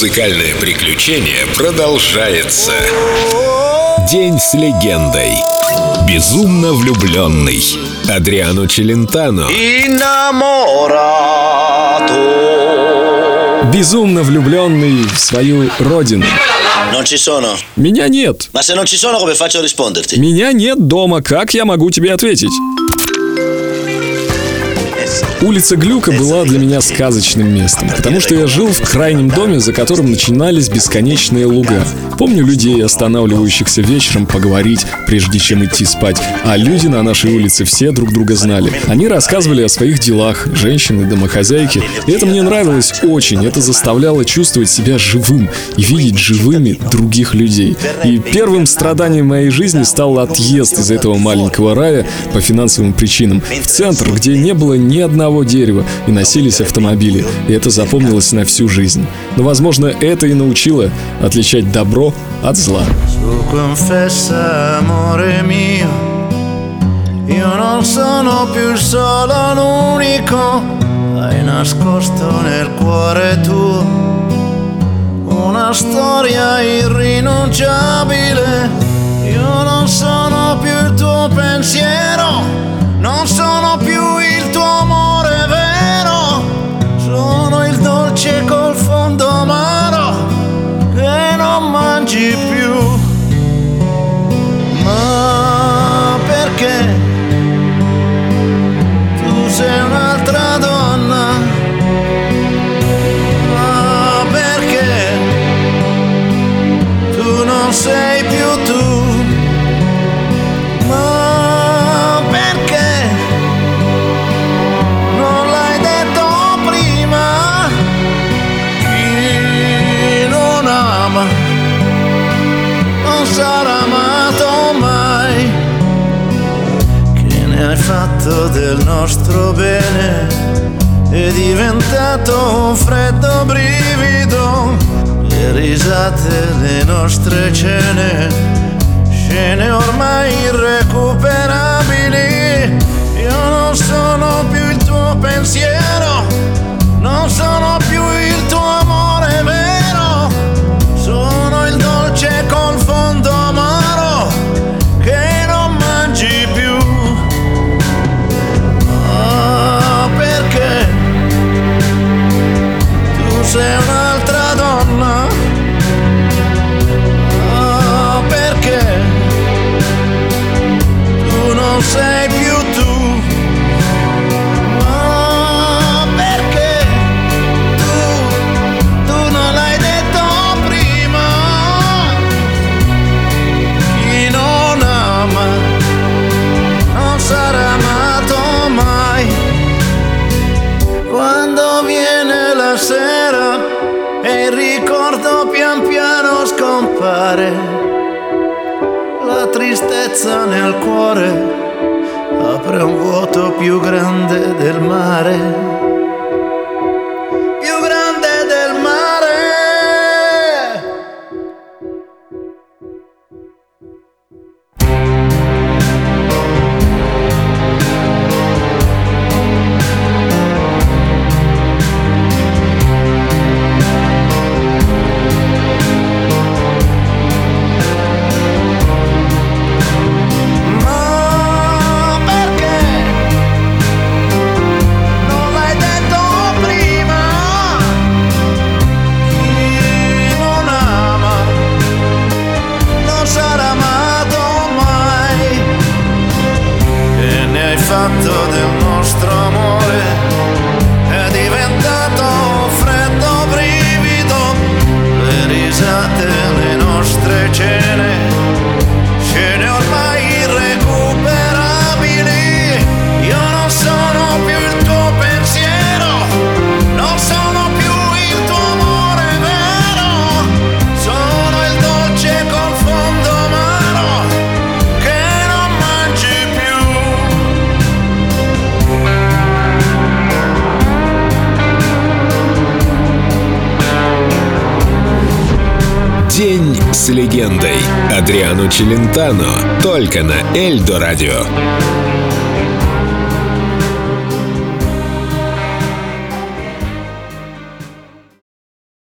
Музыкальное приключение продолжается. День с легендой. Безумно влюбленный. Адриано Челентано. Безумно влюбленный в свою родину. Меня нет. Меня нет дома. Как я могу тебе ответить? Улица Глюка была для меня сказочным местом, потому что я жил в крайнем доме, за которым начинались бесконечные луга. Помню людей, останавливающихся вечером поговорить, прежде чем идти спать. А люди на нашей улице все друг друга знали. Они рассказывали о своих делах, женщины, домохозяйки. И это мне нравилось очень. Это заставляло чувствовать себя живым и видеть живыми других людей. И первым страданием моей жизни стал отъезд из этого маленького рая по финансовым причинам в центр, где не было ни одного дерева и носились автомобили. И это запомнилось на всю жизнь. Но, возможно, это и научило отличать добро от зла. Una storia irrinunciabile. Io non sono più il tuo de pior. Fatto del nostro bene? È diventato un freddo brivido. Le risate, le nostre cene, scene ormai irrecuperabili. Io non sono più il tuo pensiero, non sono scompare, la tristezza nel cuore apre un vuoto più grande del mare. tanto de День с легендой. Адриано Челентано. Только на Эльдо радио.